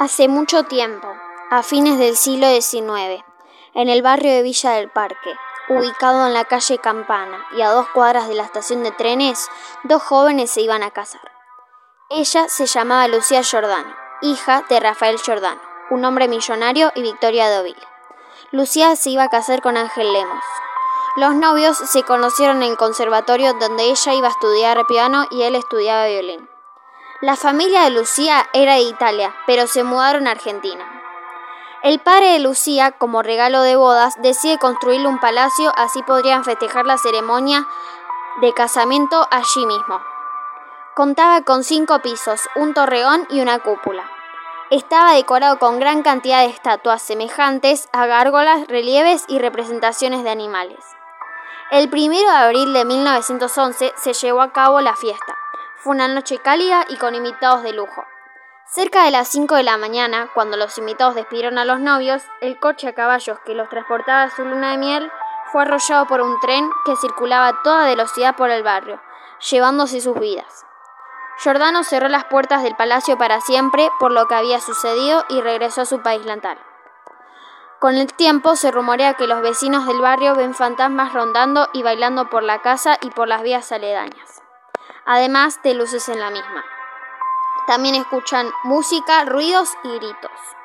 Hace mucho tiempo, a fines del siglo XIX, en el barrio de Villa del Parque, ubicado en la calle Campana y a dos cuadras de la estación de trenes, dos jóvenes se iban a casar. Ella se llamaba Lucía Giordano, hija de Rafael Giordano, un hombre millonario, y Victoria Dovile. Lucía se iba a casar con Ángel Lemos. Los novios se conocieron en el conservatorio donde ella iba a estudiar piano y él estudiaba violín. La familia de Lucía era de Italia, pero se mudaron a Argentina. El padre de Lucía, como regalo de bodas, decide construirle un palacio, así podrían festejar la ceremonia de casamiento allí mismo. Contaba con cinco pisos, un torreón y una cúpula. Estaba decorado con gran cantidad de estatuas semejantes a gárgolas, relieves y representaciones de animales. El 1 de abril de 1911 se llevó a cabo la fiesta. Fue una noche cálida y con invitados de lujo. Cerca de las 5 de la mañana, cuando los invitados despidieron a los novios, el coche a caballos que los transportaba a su luna de miel fue arrollado por un tren que circulaba a toda velocidad por el barrio, llevándose sus vidas. Giordano cerró las puertas del palacio para siempre por lo que había sucedido y regresó a su país natal. Con el tiempo se rumorea que los vecinos del barrio ven fantasmas rondando y bailando por la casa y por las vías aledañas además de luces en la misma. También escuchan música, ruidos y gritos.